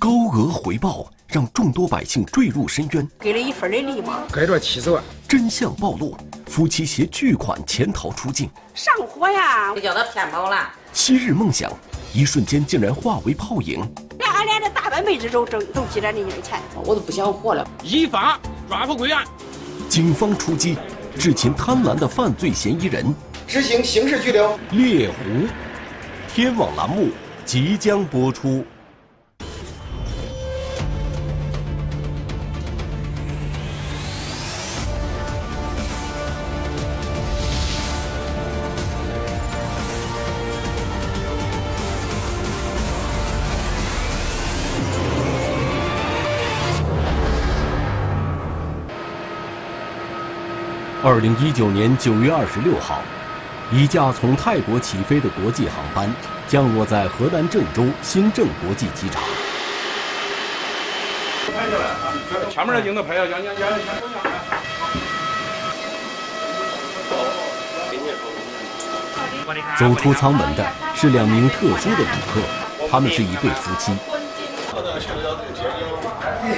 高额回报让众多百姓坠入深渊，给了一分的礼嘛，给了七十万。真相暴露，夫妻携巨款潜逃出境，上火呀！就叫他骗跑了。昔日梦想，一瞬间竟然化为泡影。连俺俩这大半辈子都挣都积攒的点钱，我都不想活了。依法抓捕归案。警方出击，智擒贪婪的犯罪嫌疑人，执行刑事拘留。猎狐，天网栏目即将播出。二零一九年九月二十六号，一架从泰国起飞的国际航班降落在河南郑州新郑国际机场。拍下来啊！前面的镜头拍下，将将将将走出舱门的是两名特殊的旅客，他们是一对夫妻。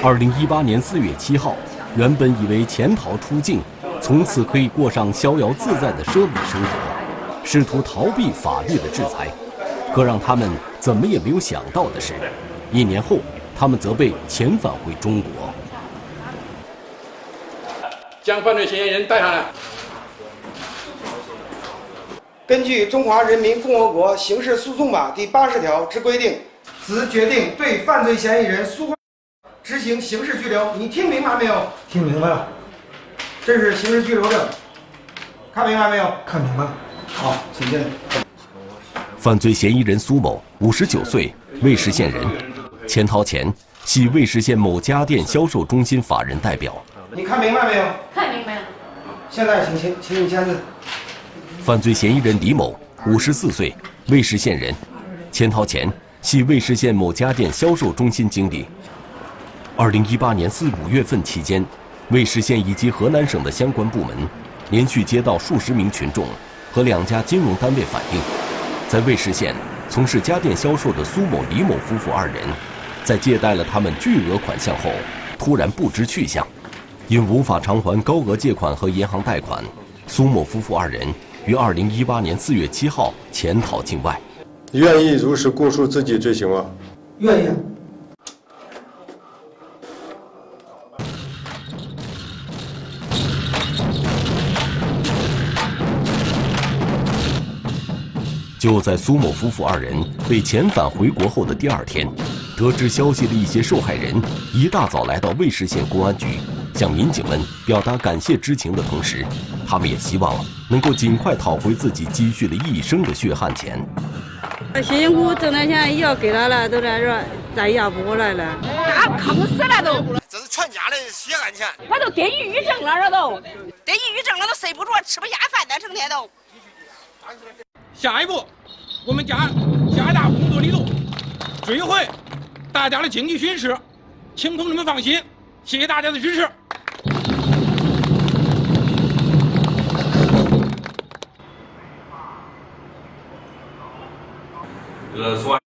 二零一八年四月七号，原本以为潜逃出境。从此可以过上逍遥自在的奢靡生活，试图逃避法律的制裁。可让他们怎么也没有想到的是，一年后，他们则被遣返回中国。将犯罪嫌疑人带上来。根据《中华人民共和国刑事诉讼法》第八十条之规定，此决定对犯罪嫌疑人苏执行刑事拘留。你听明白没有？听明白了。这是刑事拘留证，看明白没有？看明白了。好，请进。犯罪嫌疑人苏某，五十九岁，尉氏县人，潜逃前系尉氏县某家电销售中心法人代表。你看明白没有？看明白了。现在请请请你签字。犯罪嫌疑人李某，五十四岁，尉氏县人，潜逃前系尉氏县某家电销售中心经理。二零一八年四五月份期间。魏石县以及河南省的相关部门，连续接到数十名群众和两家金融单位反映，在尉氏县从事家电销售的苏某、李某夫妇二人，在借贷了他们巨额款项后，突然不知去向，因无法偿还高额借款和银行贷款，苏某夫妇二人于二零一八年四月七号潜逃境外。愿意如实供述自己罪行吗？愿意。就在苏某夫妇二人被遣返回国后的第二天，得知消息的一些受害人一大早来到尉氏县公安局，向民警们表达感谢之情的同时，他们也希望能够尽快讨回自己积蓄了一生的血汗钱。辛辛苦苦挣的钱也要给他了，都在这再要不过来了。那坑死了都！这是全家的血汗钱。我都得抑郁症了，这都得抑郁症了，都睡不着，吃不下饭的，成天都。下一步，我们加加大工作力度，追回大家的经济损失，请同志们放心，谢谢大家的支持。这个说案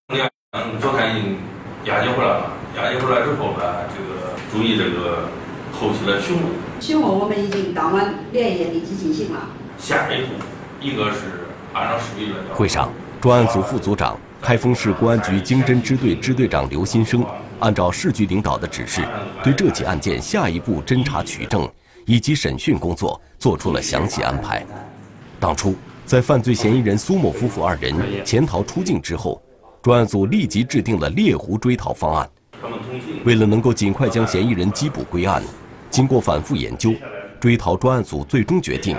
嗯，昨天已经押解回来了，押解回来之后呢，这个注意这个后期的询问。询问我们已经当晚连夜立即进行了。下一步，一个是。会上，专案组副组长、开封市公安局经侦支队支队长刘新生，按照市局领导的指示，对这起案件下一步侦查取证以及审讯工作做出了详细安排。当初，在犯罪嫌疑人苏某夫妇二人潜逃出境之后，专案组立即制定了猎狐追逃方案。为了能够尽快将嫌疑人缉捕归案，经过反复研究，追逃专案组最终决定。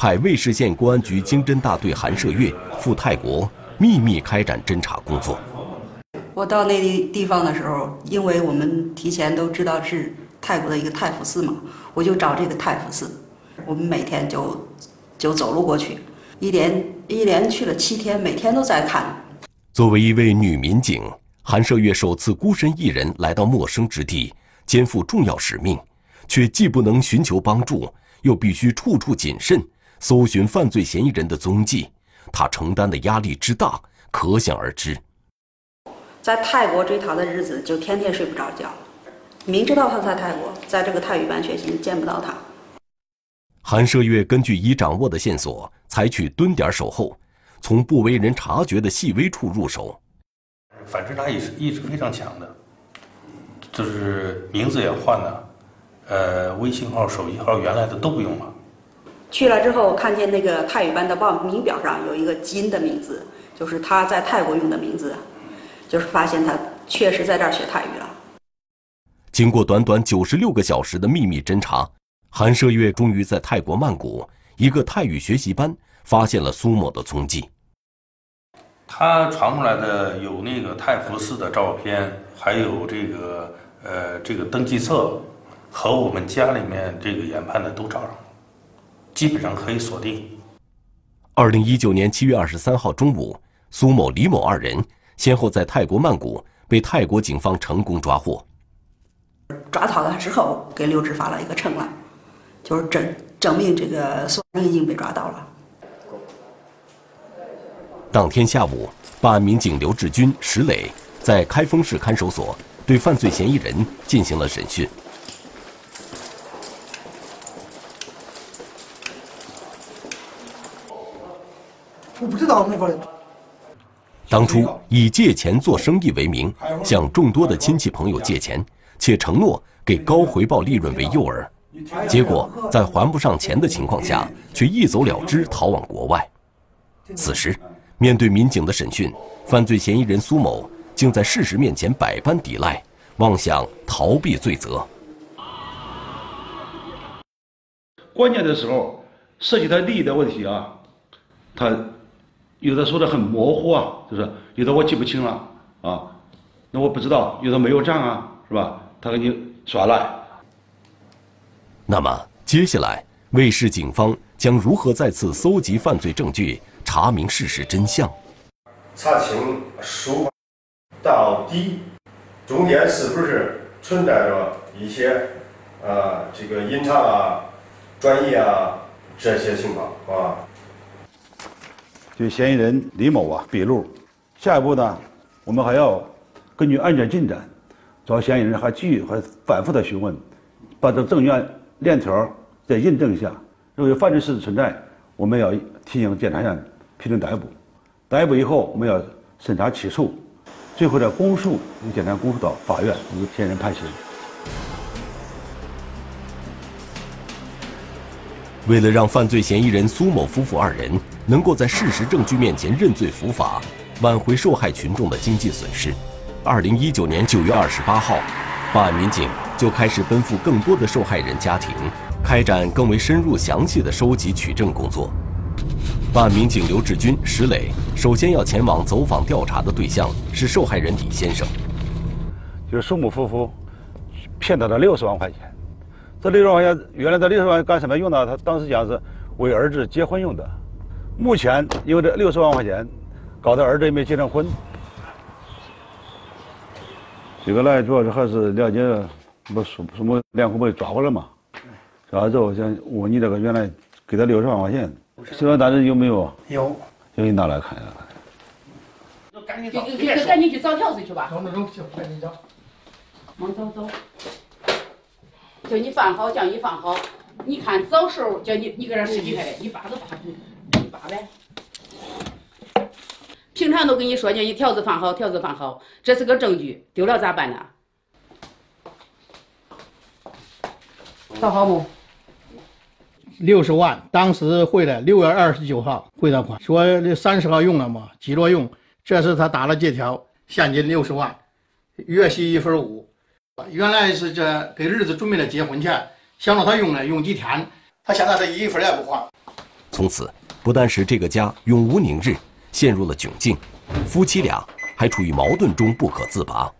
派尉氏县公安局经侦大队韩社月赴泰国秘密开展侦查工作。我到那地地方的时候，因为我们提前都知道是泰国的一个太福寺嘛，我就找这个太福寺。我们每天就就走路过去，一连一连去了七天，每天都在看。作为一位女民警，韩社月首次孤身一人来到陌生之地，肩负重要使命，却既不能寻求帮助，又必须处处谨慎。搜寻犯罪嫌疑人的踪迹，他承担的压力之大可想而知。在泰国追逃的日子就天天睡不着觉，明知道他在泰国，在这个泰语班学习见不到他。韩社月根据已掌握的线索，采取蹲点守候，从不为人察觉的细微处入手。反侦查意识意识非常强的，就是名字也换了，呃，微信号、手机号原来的都不用了。去了之后，看见那个泰语班的报名表上有一个金的名字，就是他在泰国用的名字，就是发现他确实在这儿学泰语了。经过短短九十六个小时的秘密侦查，韩社月终于在泰国曼谷一个泰语学习班发现了苏某的踪迹。他传过来的有那个泰福寺的照片，还有这个呃这个登记册，和我们家里面这个研判的都找上了，基本上可以锁定。二零一九年七月二十三号中午，苏某、李某二人先后在泰国曼谷被泰国警方成功抓获。抓到了之后，给刘志发了一个称了，就是证证明这个苏人已经被抓到了。当天下午，办案民警刘志军、石磊在开封市看守所对犯罪嫌疑人进行了审讯。我不知道那个。当初以借钱做生意为名，向众多的亲戚朋友借钱，且承诺给高回报利润为诱饵，结果在还不上钱的情况下，却一走了之，逃往国外。此时，面对民警的审讯，犯罪嫌疑人苏某竟在事实面前百般抵赖，妄想逃避罪责。关键的时候涉及他利益的问题啊，他有的说的很模糊啊，就是有的我记不清了啊，那我不知道，有的没有账啊，是吧？他给你耍赖。那么接下来，卫视警方将如何再次搜集犯罪证据，查明事实真相？查清书到底中间是不是存在着一些呃这个隐藏啊、转移啊这些情况啊？对嫌疑人李某啊笔录，下一步呢，我们还要根据案件进展，找嫌疑人还继续还反复的询问，把这证据链条再印证一下。如果有犯罪事实存在，我们要提醒检察院批准逮捕，逮捕以后我们要审查起诉，最后的公诉由检察公诉到法院由嫌疑人判刑。为了让犯罪嫌疑人苏某夫妇二人能够在事实证据面前认罪伏法，挽回受害群众的经济损失，二零一九年九月二十八号，办案民警就开始奔赴更多的受害人家庭，开展更为深入详细的收集取证工作。办案民警刘志军、石磊首先要前往走访调查的对象是受害人李先生，就是苏某夫妇骗他的六十万块钱。这六十万块钱，原来这六十万干什么用的？他当时讲是为儿子结婚用的。目前因为这六十万块钱，搞得儿子也没结成婚。这个来，主要是还是了解不什什么两户被抓过来嘛？抓了之后想问你这个原来给他六十万块钱，这万单子有没有？有。给你拿来看一下。就赶紧就赶紧去找条子去吧。走走走，去赶紧找。忙走走。叫你放好，叫你放好。你看早时候叫你你搁这十几块的，一扒都扒不一扒呗。平常都跟你说，叫你条子放好，条子放好，这是个证据，丢了咋办呢？到好不？六十万，当时汇的，六月二十九号汇的款，说三十号用了嘛，几着用，这是他打了借条，现金六十万，月息一分五。原来是这给儿子准备了结婚钱，想着他用了用几天，他现在这一分也不还。从此，不但使这个家永无宁日，陷入了窘境，夫妻俩还处于矛盾中不可自拔。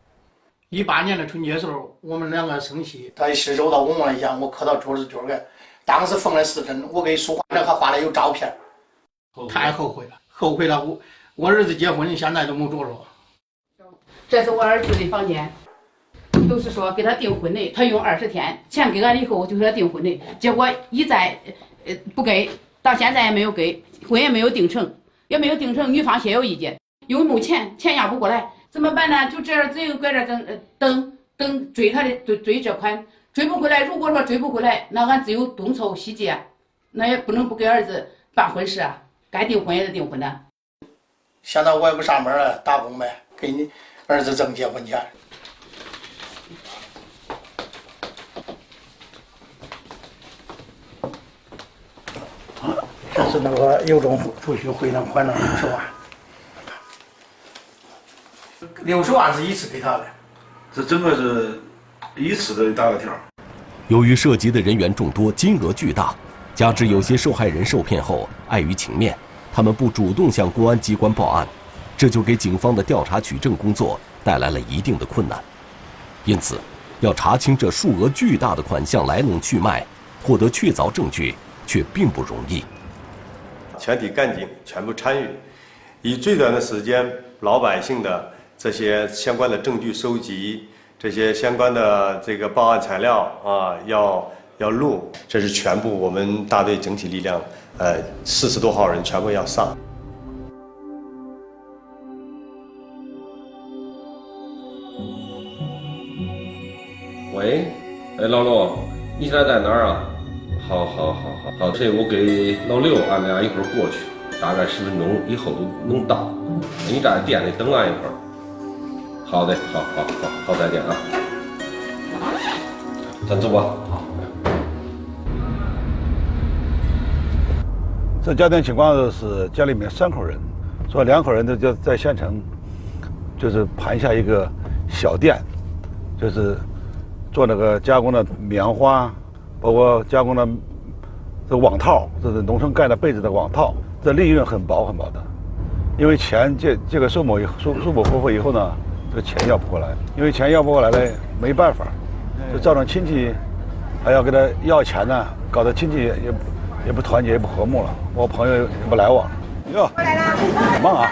一八年的春节时候，我们两个生气，他一伸手到我梦里想，我磕到桌子角儿当时缝了四针，我给书画这还画了有照片，太后悔了，后悔了。我我儿子结婚现在都没着落。这是我儿子的房间。都是说给他订婚的，他用二十天钱给俺了以后，就给他订婚的，结果一再呃不给，到现在也没有给，婚也没有订成，也没有订成，女方先有意见，因为没钱，钱压不过来，怎么办呢？就这样，只有搁这等等等追他的追追这款，追不回来。如果说追不回来，那俺只有东凑西借，那也不能不给儿子办婚事啊，该订婚也得订婚的。现在我也不上班了，打工呗，给你儿子挣结婚钱。这是那个邮政储蓄会能还了六十万，六十万是一次给他的，这整个是一次的打个条。由于涉及的人员众多，金额巨大，加之有些受害人受骗后碍于情面，他们不主动向公安机关报案，这就给警方的调查取证工作带来了一定的困难。因此，要查清这数额巨大的款项来龙去脉，获得确凿证据却并不容易。全体干警全部参与，以最短的时间，老百姓的这些相关的证据收集，这些相关的这个报案材料啊，要要录，这是全部我们大队整体力量，呃，四十多号人全部要上。喂，哎，老陆，你现在在哪儿啊？好，好，好，好，好，这我给老刘，俺俩一会儿过去，大概十分钟以后就能到。你在店里等俺一会儿。好的，好，好，好，好，再见啊。咱走吧。好。这家庭情况是家里面三口人，说两口人都就在县城，就是盘下一个小店，就是做那个加工的棉花。包括加工的这网套，这是农村盖的被子的网套，这利润很薄很薄的，因为钱借借给苏某苏苏某夫妇以后呢，这个钱要不过来，因为钱要不过来呢，没办法，就造成亲戚还要给他要钱呢，搞得亲戚也也不团结也不和睦了，我朋友也不来往。哟，来了，很忙啊。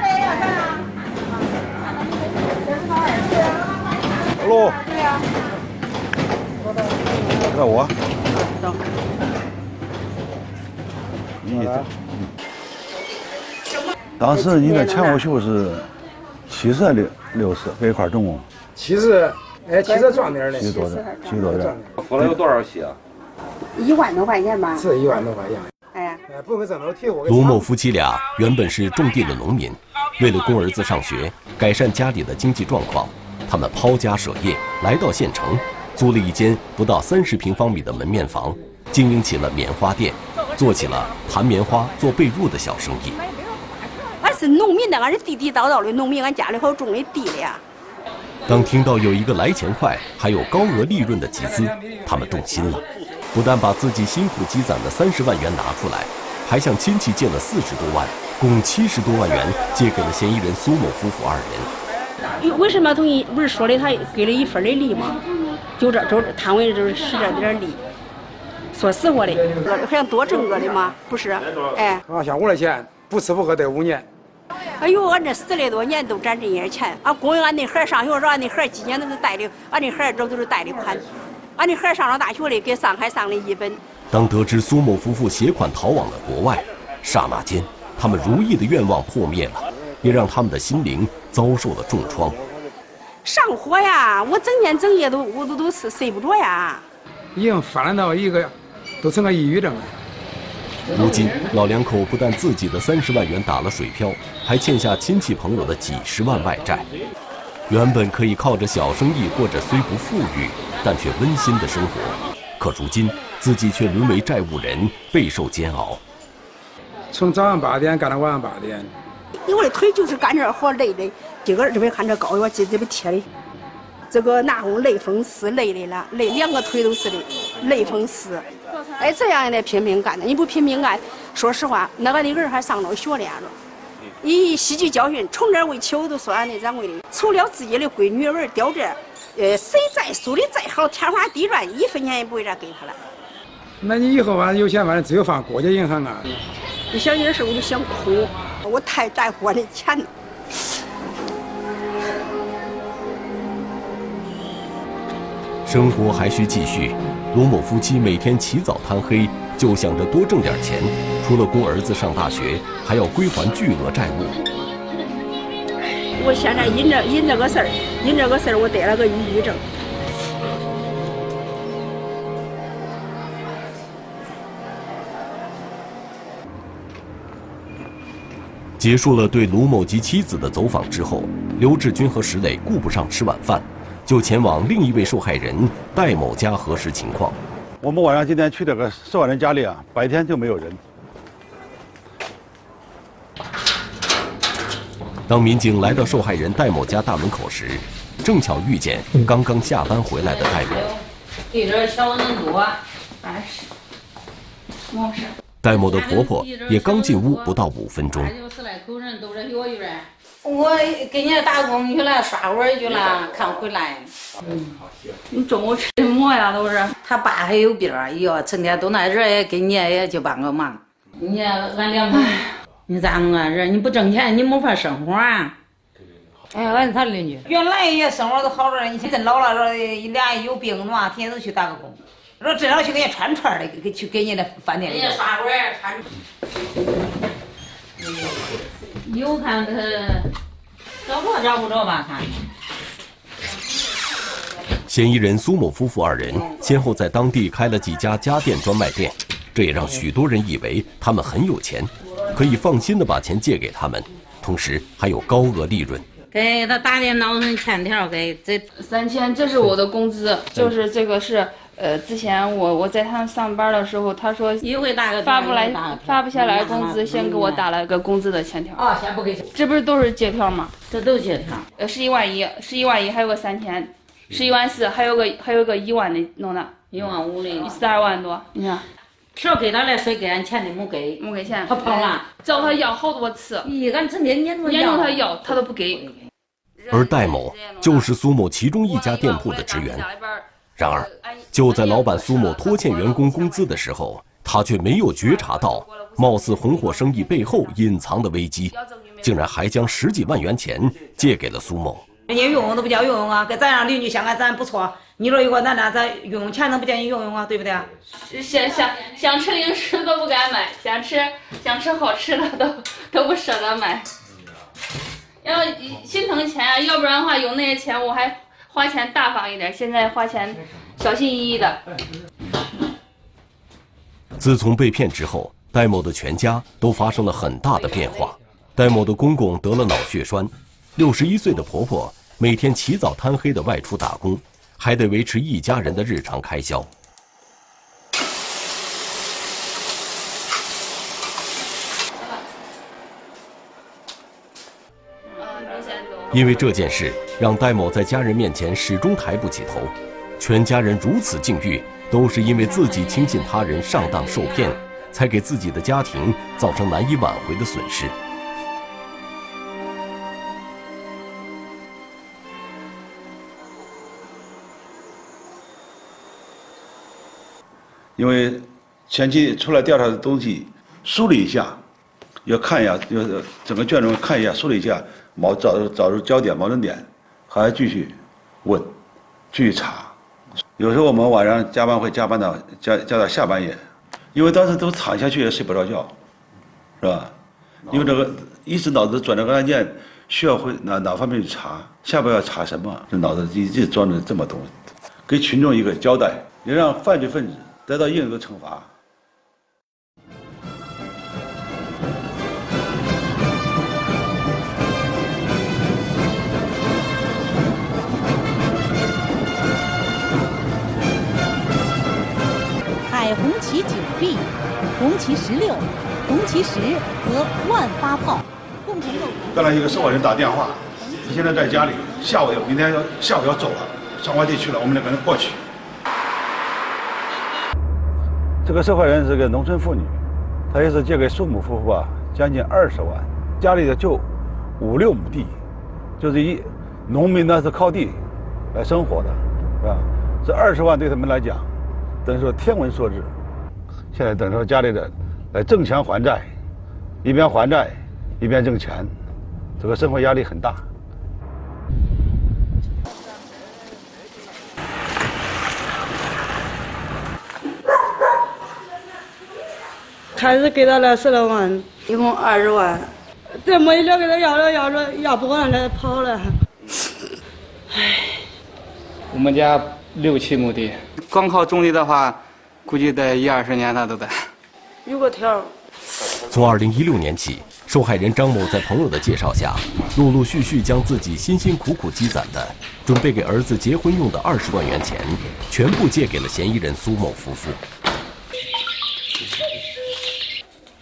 走喽。对呀。那我。你当时你的前后绣是七十六六十给一块重工？七十，哎，七十壮点的，七十多点，七十多点。后来有多少戏啊？一万多块钱吧。是一万多块钱。哎，不用这么提我。卢某夫妻俩原本是种地的农民，为了供儿子上学，改善家里的经济状况，他们抛家舍业来到县城。租了一间不到三十平方米的门面房，经营起了棉花店，做起了弹棉花、做被褥的小生意。俺是农民的，俺是地地道道的农民，俺家里好种的地的呀。当听到有一个来钱快、还有高额利润的集资，他们动心了，不但把自己辛苦积攒的三十万元拿出来，还向亲戚借了四十多万，共七十多万元借给了嫌疑人苏某夫妇二人。为什么同意？不是说的他给了一份的利吗？就这，就摊位就是使这点力。说实话的，还想多挣个的吗？不是，哎。啊，像我的钱，不吃不喝得五年。哎呦，俺这十来多年都攒这些钱。俺供应俺那孩上学时候，俺那孩今年都是贷的，俺那孩这都是贷的款。俺那孩上了大学的，给上海上了一本。当得知苏某夫妇携款逃往了国外，刹那间，他们如意的愿望破灭了，也让他们的心灵遭受了重创。上火呀！我整天整夜都我都都是睡不着呀。已经发展到一个，都成个抑郁症了。如今老两口不但自己的三十万元打了水漂，还欠下亲戚朋友的几十万外债。原本可以靠着小生意过着虽不富裕，但却温馨的生活，可如今自己却沦为债务人，备受煎熬。从早上八点干到晚上八点。我的腿就是干这活累的。这个这边看这膏药，这这边贴的，这个拿红类风湿累的了，累两个腿都是的，类风湿。哎，这样也得拼命干的，你不拼命干，说实话，那个的儿还上着学呢了。以吸取教训，从这为起，我都说俺的掌柜的，除了自己的闺女儿吊这，呃，谁再输的再好，天花地转，一分钱也不会再给他了。那你以后反正有钱，反正只有放国家银行啊。一想这事，我都想哭，我太在乎我的钱了。生活还需继续，卢某夫妻每天起早贪黑，就想着多挣点钱。除了供儿子上大学，还要归还巨额债务。我现在因这因这个事儿，因这个事儿，我得了个抑郁症。结束了对卢某及妻子的走访之后，刘志军和石磊顾不上吃晚饭，就前往另一位受害人戴某家核实情况。我们晚上今天去这个受害人家里啊，白天就没有人。当民警来到受害人戴某家大门口时，正巧遇见刚刚下班回来的戴某。这点小能多，哎是，没事。戴某的婆婆也刚进屋不到五分钟。我给人家打工去了，刷碗去了，看回来。嗯，你中午吃什么呀？都是。他爸还有病，哎呦，成天都那人也给你也去帮个忙。你俺两个，你咋弄啊？人你不挣钱，你没法生活啊。哎呀，俺是他邻居。原来也生活都好着，你现在老了，说俩有病的话，天天都去打个工。说至少去给人家串串的，给去给人家饭店里。人家刷碗串。有看他找不找不着吧？看。嫌疑人苏某夫妇二人先后在当地开了几家家电专卖店，这也让许多人以为他们很有钱，可以放心的把钱借给他们，同时还有高额利润。给他打电脑上欠条，给这三千，这是我的工资，就是这个是。呃，之前我我在他上班的时候，他说发不来发不下来工资，先给我打了个工资的欠条。啊，先不给。这不是都是借条吗？这都是借条。呃，十一万一，十一万一，还有个三千，十一万四，还有个还有个一万的弄的，一万五的，十二万多。你看，票给他了，谁给俺钱的没给，没给钱。他跑了，找他要好多次。咦，俺成天撵着撵着他要，他都不给。而戴某就是苏某其中一家店铺的职员。然而，就在老板苏某拖欠员工工资的时候，他却没有觉察到貌似红火生意背后隐藏的危机，竟然还将十几万元钱借给了苏某。人家用用都不叫用用啊，跟咱让邻居相看咱不错。你说有个咱俩咱用用钱能不叫你用用啊？对不对？想想想吃零食都不敢买，想吃想吃好吃的都都不舍得买。要心疼钱啊，要不然的话有那些钱我还。花钱大方一点，现在花钱小心翼翼的。自从被骗之后，戴某的全家都发生了很大的变化。戴某的公公得了脑血栓，六十一岁的婆婆每天起早贪黑的外出打工，还得维持一家人的日常开销。因为这件事，让戴某在家人面前始终抬不起头。全家人如此境遇，都是因为自己轻信他人上当受骗，才给自己的家庭造成难以挽回的损失。因为前期出来调查的东西梳理一下，要看一下，要整个卷宗看一下，梳理一下。矛找找出焦点矛盾点，还要继续问，继续查。有时候我们晚上加班会加班到加加到下半夜，因为当时都躺下去也睡不着觉，是吧？因为这个一直脑子转这个案件，需要会哪哪方面去查，下边要查什么？这脑子一直装着这么多，给群众一个交代，也让犯罪分子得到应有的惩罚。旗十六、红旗十和万发炮共同。刚才一个受害人打电话，你现在在家里，下午要明天要下午要走了，上外地去了，我们两个人过去。这个受害人是个农村妇女，她也是借给苏某夫妇啊将近二十万，家里的就五六亩地，就是一农民呢是靠地来生活的，是吧？这二十万对他们来讲。等于说天文数字，现在等着家里的来挣钱还债，一边还债一边挣钱，这个生活压力很大。开始给他了十来万，一共二十万，这没了给他要了要了要不完了跑了。唉，我们家六七亩地，光靠种地的话，估计得一二十年他都得。有个条。从二零一六年起，受害人张某在朋友的介绍下，陆陆续续将自己辛辛苦苦积攒的、准备给儿子结婚用的二十万元钱，全部借给了嫌疑人苏某夫妇。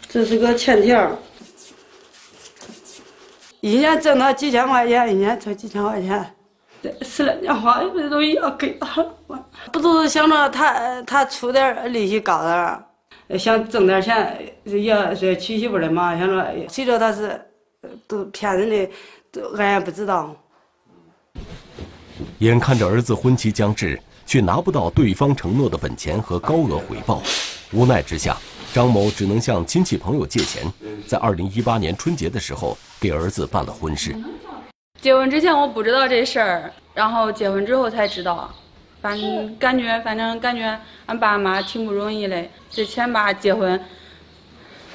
这是个欠条，一年挣他几千块钱，一年才几千块钱，十来年花一辈子都要给他，不都是想着他他出点利息高点。想挣点钱，也是娶媳妇的嘛。想着谁知道他是都骗人的，都俺也不知道。眼看着儿子婚期将至，却拿不到对方承诺的本钱和高额回报，无奈之下，张某只能向亲戚朋友借钱，在二零一八年春节的时候给儿子办了婚事。结婚之前我不知道这事儿，然后结婚之后才知道。反正感觉，反正感觉俺爸妈挺不容易的，这钱吧，结婚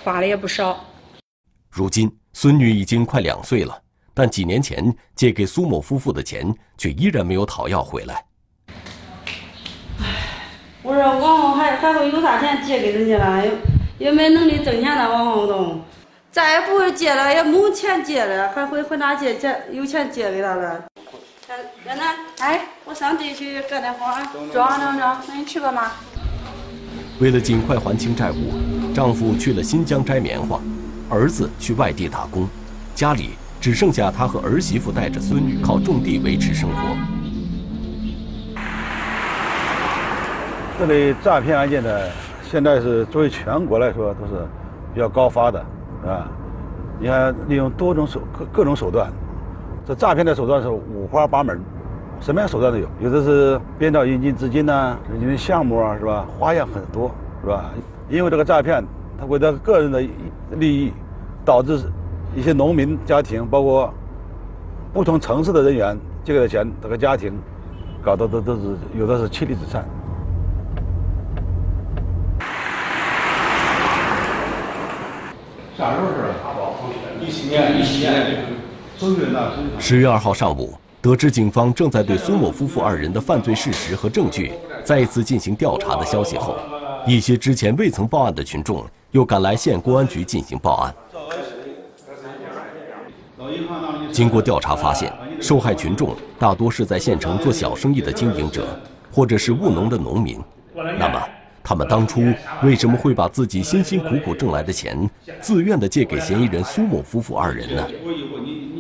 花了也不少。如今孙女已经快两岁了，但几年前借给苏某夫妇的钱却依然没有讨要回来。我说往后还还会有啥钱借给人家了？也也没能力挣钱了，往后都再也不会借了，也没钱借了，还会回哪借钱？有钱借给他了。奶奶，哎，我上地去干点活啊。中中中，那你去吧妈。为了尽快还清债务，丈夫去了新疆摘棉花，儿子去外地打工，家里只剩下他和儿媳妇带着孙女靠种地维持生活。这类诈骗案件呢，现在是作为全国来说都是比较高发的，啊，你看利用多种手各各种手段。这诈骗的手段是五花八门，什么样手段都有。有的是编造引进资金呐，引进项目啊，是吧？花样很多，是吧？因为这个诈骗，他为了个人的利益，导致一些农民家庭，包括不同城市的人员借给的钱，这个家庭搞得都都是有的是妻离子散。啥时候是？一七年，一七年。十月二号上午，得知警方正在对孙某夫妇二人的犯罪事实和证据再次进行调查的消息后，一些之前未曾报案的群众又赶来县公安局进行报案。经过调查发现，受害群众大多是在县城做小生意的经营者，或者是务农的农民。那么，他们当初为什么会把自己辛辛苦苦挣来的钱自愿地借给嫌疑人苏某夫妇二人呢？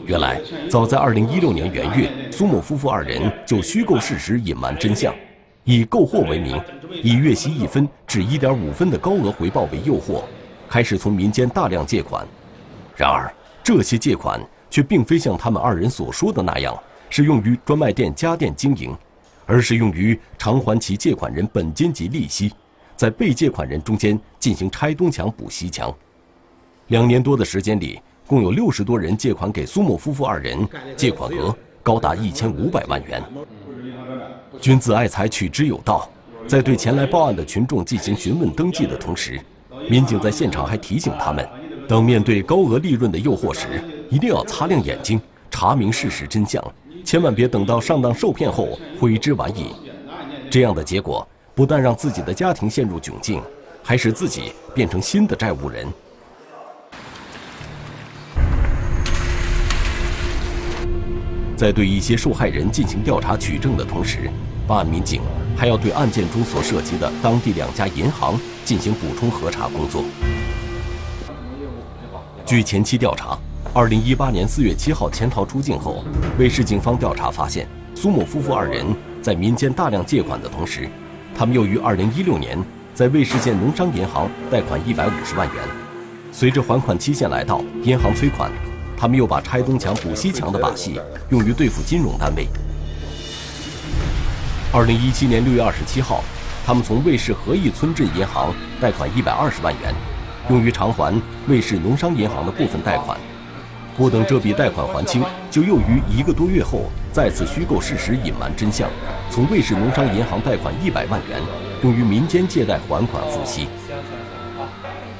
原来，早在2016年元月，苏某夫妇二人就虚构事实、隐瞒真相，以购货为名，以月息一分至1.5分的高额回报为诱惑，开始从民间大量借款。然而，这些借款却并非像他们二人所说的那样，是用于专卖店家电经营，而是用于偿还其借款人本金及利息，在被借款人中间进行拆东墙补西墙。两年多的时间里。共有六十多人借款给苏某夫妇二人，借款额高达一千五百万元。君子爱财，取之有道。在对前来报案的群众进行询问登记的同时，民警在现场还提醒他们：当面对高额利润的诱惑时，一定要擦亮眼睛，查明事实真相，千万别等到上当受骗后悔之晚矣。这样的结果不但让自己的家庭陷入窘境，还使自己变成新的债务人。在对一些受害人进行调查取证的同时，办案民警还要对案件中所涉及的当地两家银行进行补充核查工作。据前期调查，2018年4月7号潜逃出境后，卫市警方调查发现，苏某夫妇二人在民间大量借款的同时，他们又于2016年在尉氏县农商银行贷款150万元。随着还款期限来到，银行催款。他们又把拆东墙补西墙的把戏用于对付金融单位。二零一七年六月二十七号，他们从卫市和义村镇银行贷款一百二十万元，用于偿还卫氏农商银行的部分贷款。不等这笔贷款还清，就又于一个多月后再次虚构事实，隐瞒真相，从卫市农商银行贷款一百万元，用于民间借贷还款付息。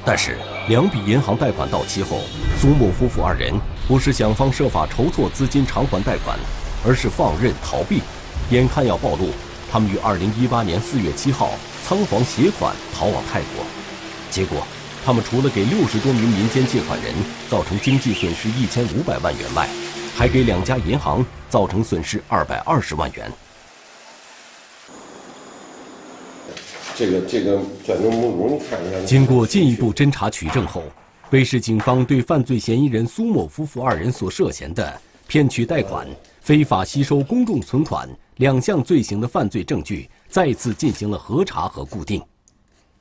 但是两笔银行贷款到期后，苏某夫妇二人不是想方设法筹措资金偿还贷款，而是放任逃避。眼看要暴露，他们于二零一八年四月七号仓皇携款逃往泰国。结果，他们除了给六十多名民间借款人造成经济损失一千五百万元外，还给两家银行造成损失二百二十万元。这个这个卷宗目录，你看一下。经过进一步侦查取证后，威市警方对犯罪嫌疑人苏某夫妇二人所涉嫌的骗取贷款、非法吸收公众存款两项罪行的犯罪证据再次进行了核查和固定，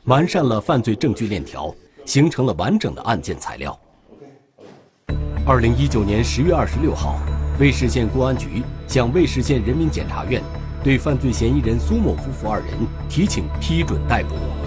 完善了犯罪证据链条，形成了完整的案件材料。二零一九年十月二十六号，尉氏县公安局向尉氏县人民检察院。对犯罪嫌疑人苏某夫妇二人提请批准逮捕。